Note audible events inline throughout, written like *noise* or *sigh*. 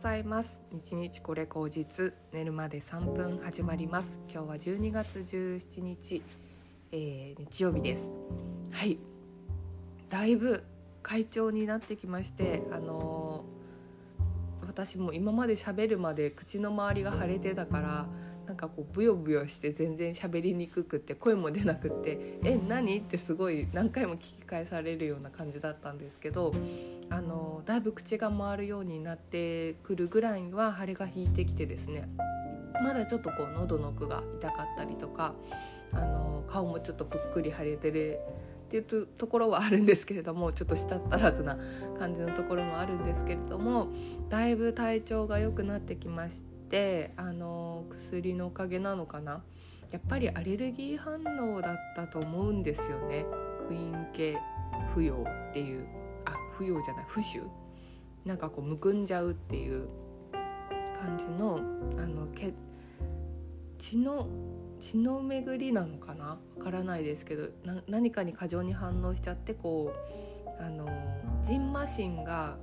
ざいます。日日これ口実。寝るまで3分始まります。今日は12月17日、えー、日曜日です。はい。だいぶ快調になってきましてあのー、私も今まで喋るまで口の周りが腫れてたからなんかこうブヨブヨして全然喋りにくくって声も出なくって「え何?」ってすごい何回も聞き返されるような感じだったんですけどあのだいぶ口が回るようになってくるぐらいには腫れが引いてきてですね。まだちょっとこう喉の奥が痛かったりとかあの顔もちょっとぷっくり腫れてるっていうところはあるんですけれどもちょっと舌足らずな感じのところもあるんですけれどもだいぶ体調が良くなってきまして。あの薬のおかげなのかな。やっぱりアレルギー反応だったと思うんですよね。クイーン系不要っていう。あ不要じゃない不臭なんかこうむくんじゃうっていう感じのあのけ血の血の巡りなのかな？わからないですけど何かに過剰に反応しちゃってこうあのジンマシンが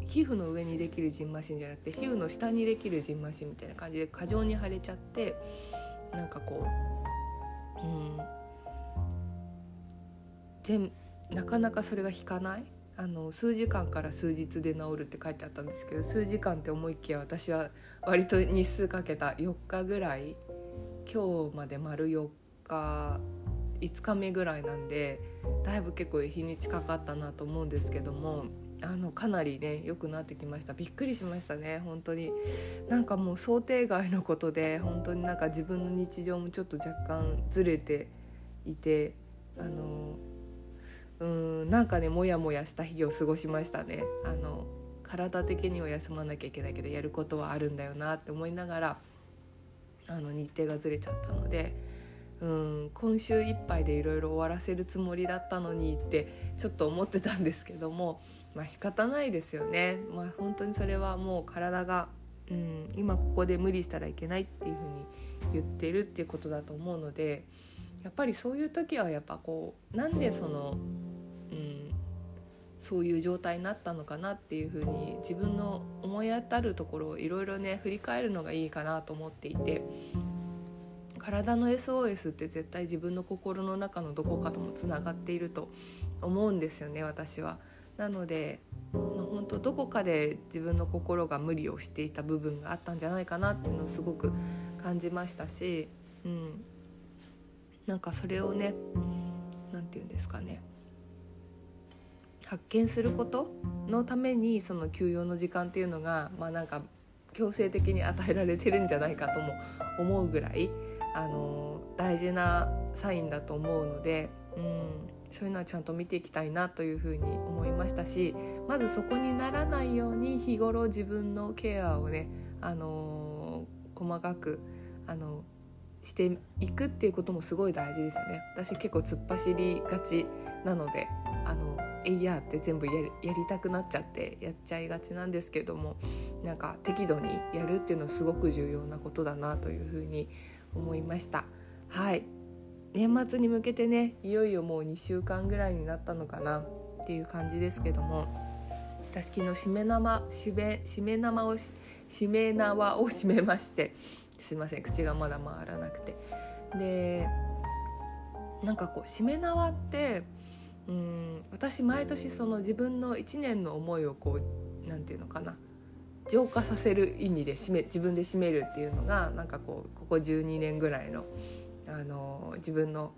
皮膚の上にできるジンマシンじゃなくて皮膚の下にできるジンマシンみたいな感じで過剰に腫れちゃってなんかこううん。なかなかそれが引かない？あの数時間から数日で治るって書いてあったんですけど数時間って思いっきや私は割と日数かけた4日ぐらい今日まで丸4日5日目ぐらいなんでだいぶ結構日にちかかったなと思うんですけどもあのかなりね良くなってきました。びっくりしましたね本当に。なんかもう想定外のことで本当になんか自分の日常もちょっと若干ずれていてあのうんなんかねモヤモヤした日を過ごしましたねあの体的には休まなきゃいけないけどやることはあるんだよなって思いながらあの日程がずれちゃったのでうん今週いっぱいでいろいろ終わらせるつもりだったのにってちょっと思ってたんですけどもまあ仕方ないですよね。まあ、本当にそれはもう体が、うん、今ここで無理したらいけないっていうふうに言ってるっていうことだと思うのでやっぱりそういう時はやっぱこうなんでその、そういう状態になったのかなっていうふうに自分の思い当たるところをいろいろね振り返るのがいいかなと思っていて体の SOS って絶対自分の心の中のどこかともつながっていると思うんですよね私は。なので、本当どこかで自分の心が無理をしていた部分があったんじゃないかなっていうのをすごく感じましたし、うん、なんかそれをね何て言うんですかね発見することのためにその休養の時間っていうのがまあなんか強制的に与えられてるんじゃないかとも思うぐらい、あの大事なサインだと思うので、うん、そういうのはちゃんと見ていきたいなというふうに思いましたしまずそこにならないように日頃自分のケアをね、あの、細かく、あの、していくっていうこともすごい大事ですよね。私結構突っ走りがちなのでえいやって全部やりやりたくなっちゃってやっちゃいがちなんですけどもなんか適度にやるっていうのはすごく重要なことだなというふうに思いました。はい年末に向けてねいよいよもう2週間ぐらいになったのかなっていう感じですけども私昨日しめ縄しめしめ縄をしめ縄を締めましてすいません口がまだ回らなくてでなんかこうしめ縄ってうん私毎年その自分の1年の思いをこう何て言うのかな浄化させる意味で締め自分で締めるっていうのがなんかこうここ12年ぐらいのあの自分の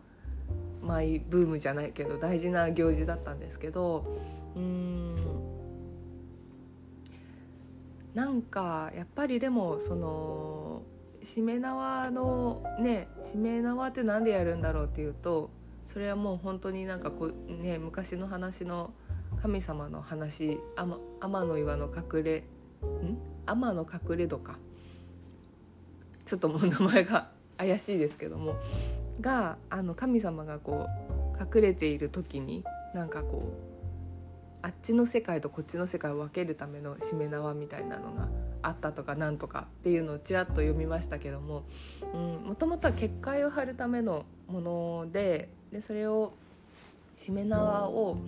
マイブームじゃないけど大事な行事だったんですけどうんなんかやっぱりでもそのしめ縄のねしめ縄って何でやるんだろうっていうとそれはもう本当になんかこうね昔の話の神様の話天天の岩の隠れん？天の隠れ戸かちょっともう名前が怪しいですけどもがあの神様がこう隠れている時になんかこうあっちの世界とこっちの世界を分けるためのしめ縄みたいなのがあったとかなんとかっていうのをちらっと読みましたけどももともとは結界を張るためのものででそれをしめ縄を、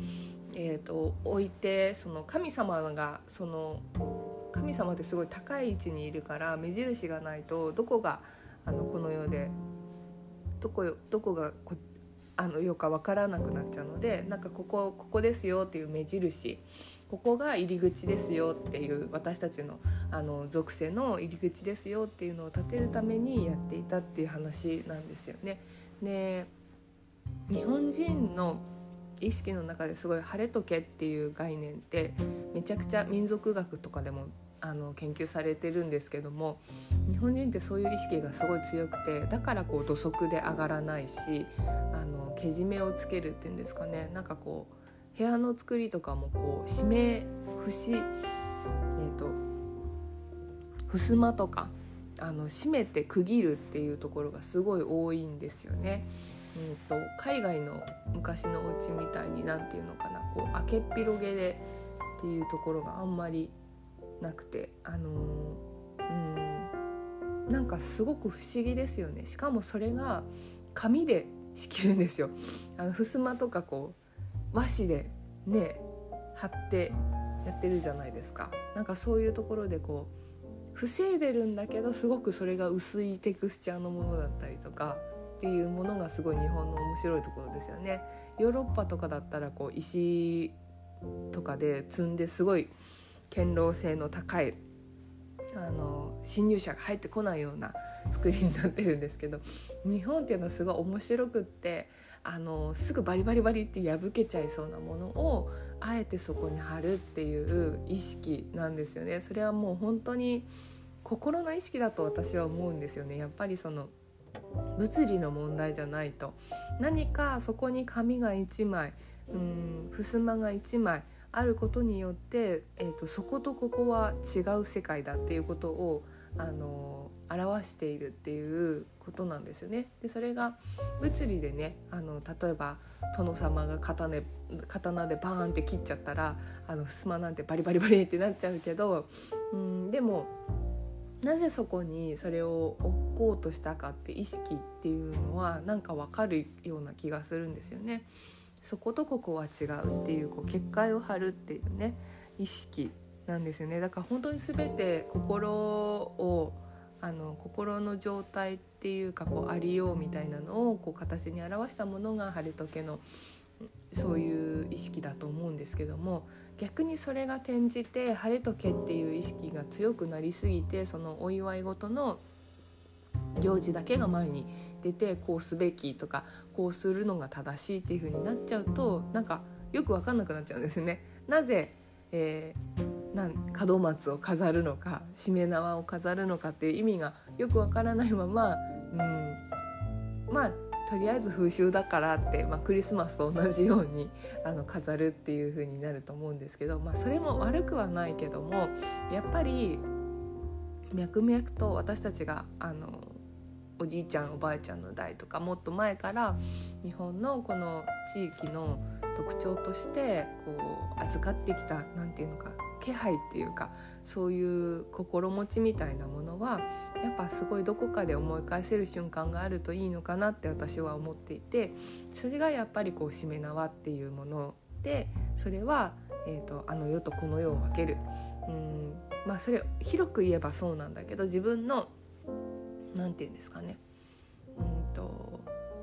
えーと、置いてその神様がその神様ってすごい高い位置にいるから目印がないとどこがあのこの世でどこどこがこあの世か分からなくなっちゃうのでなんかここここですよっていう目印ここが入り口ですよっていう私たちのあの属性の入り口ですよっていうのを立てるためにやっていたっていう話なんですよね。で日本人の意識の中ですごい「晴れとけ」っていう概念ってめちゃくちゃ民族学とかでもあの研究されてるんですけども日本人ってそういう意識がすごい強くてだからこう土足で上がらないしあのけじめをつけるっていうんですかねなんかこう部屋の作りとかもこう締め節えっ、ー、と襖とかあの閉めて区切るっていうところがすごい多いんですよね。うんと、海外の昔のお家みたいに何て言うのかなこう開けっ広げでっていうところがあんまりなくてあのうんなんかすごく不思議ですよねしかもそれが紙で仕切るんですよあの襖とかこう和紙でね貼ってやってるじゃないですかなんかそういうところでこう防いでるんだけどすごくそれが薄いテクスチャーのものだったりとかっていうものがすごい日本の面白いところですよね。ヨーロッパとかだったらこう石とかで積んですごい堅牢性の高いあの侵入者が入ってこないような作りになってるんですけど日本っていうのはすごい面白くってあのすぐバリバリバリって破けちゃいそうなものをあえてそこに貼るっていう意識なんですよね。それはもう本当に心の意識だと私は思うんですよね。やっぱりその物理の問題じゃないと何かそこに紙が1枚うん襖が1枚あることによって、えーと、そことここは違う世界だっていうことをあの表しているっていうことなんですよね。でそれが物理でねあの例えば殿様が刀で刀でバーンって切っちゃったらあの襖なんてバリバリバリってなっちゃうけどうんでもなぜそこにそれを置こうとしたかって意識っていうのはなんか分かるような気がするんですよね。そことここは違うっていうこう結界を張るっていうね意識なんですよね。だから本当に全て心をあの心の状態っていうかこうありようみたいなのをこう形に表したものが晴れ時のそういう意識だと思うんですけども逆にそれが転じて晴れとけっていう意識が強くなりすぎてそのお祝い事の行事だけが前に出てこうすべきとかこうするのが正しいっていう風になっちゃうとなんかよく分かんなくなっちゃうんですね。なぜ、えー、なん門松を飾るのかしめ縄を飾るのかっていう意味がよくわからないまま、うん、まあとりあえず風習だからって、まあ、クリスマスと同じようにあの飾るっていう風になると思うんですけど、まあ、それも悪くはないけどもやっぱり脈々と私たちがあのおじいちゃんおばあちゃんの代とかもっと前から日本のこの地域の特徴としてこう扱ってきた何て言うのか気配っていうかそういう心持ちみたいなものはやっぱすごいどこかで思い返せる瞬間があるといいのかなって私は思っていてそれがやっぱりこうしめ縄っていうものでそれは、えーと、あの世とこの世を分ける。うんまあそれ広く言えばそうなんだけど自分の何て言うんですかねうんと、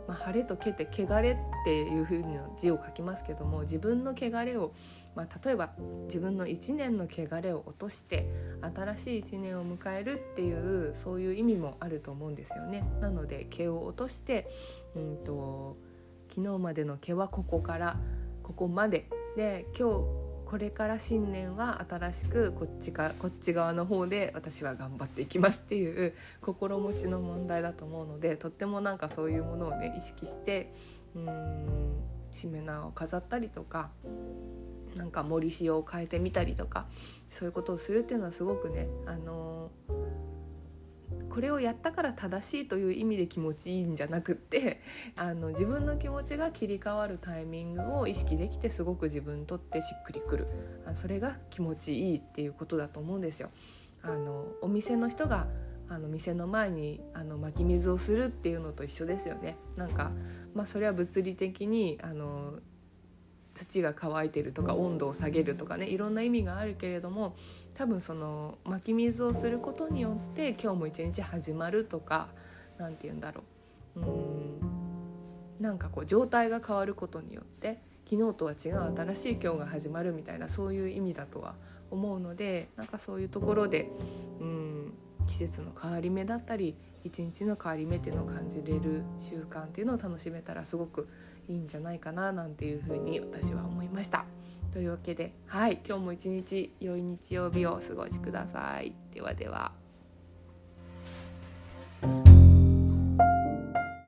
まあ、晴れとけて汚れっていう風な字を書きますけども自分の汚れをまあ、例えば自分の1年の汚れを落として新しい1年を迎えるっていうそういう意味もあると思うんですよね。なので毛を落として、うんと、昨日までの毛はここからここまでで今日これから新年は新しくこっちかこっち側の方で私は頑張っていきますっていう心持ちの問題だと思うのでとってもなんかそういうものをね意識してうんしめ縄を飾ったりとかなんか森塩を変えてみたりとかそういうことをするっていうのはすごくね、あのー、これをやったから正しいという意味で気持ちいいんじゃなくって *laughs* あの自分の気持ちが切り替わるタイミングを意識できてすごく自分にとってしっくりくるあそれが気持ちいいっていうことだと思うんですよ。あのお店の人があの店の前にあの巻き水をするっていうのと一緒ですよね。なんかまあそれは物理的にあの土が乾いてるとか温度を下げるとかねいろんな意味があるけれども多分その湧き水をすることによって今日も一日始まるとか何て言うんだろう。うん。なんかこう状態が変わることによって昨日とは違う新しい今日が始まるみたいなそういう意味だとは思うのでなんかそういうところでうん季節の変わり目だったり一日の変わり目っていうのを感じれる習慣っていうのを楽しめたらすごくいいんじゃないかななんていうふうに私は思いました。というわけではい今日も一日良い日曜日をお過ごしください。ではでは。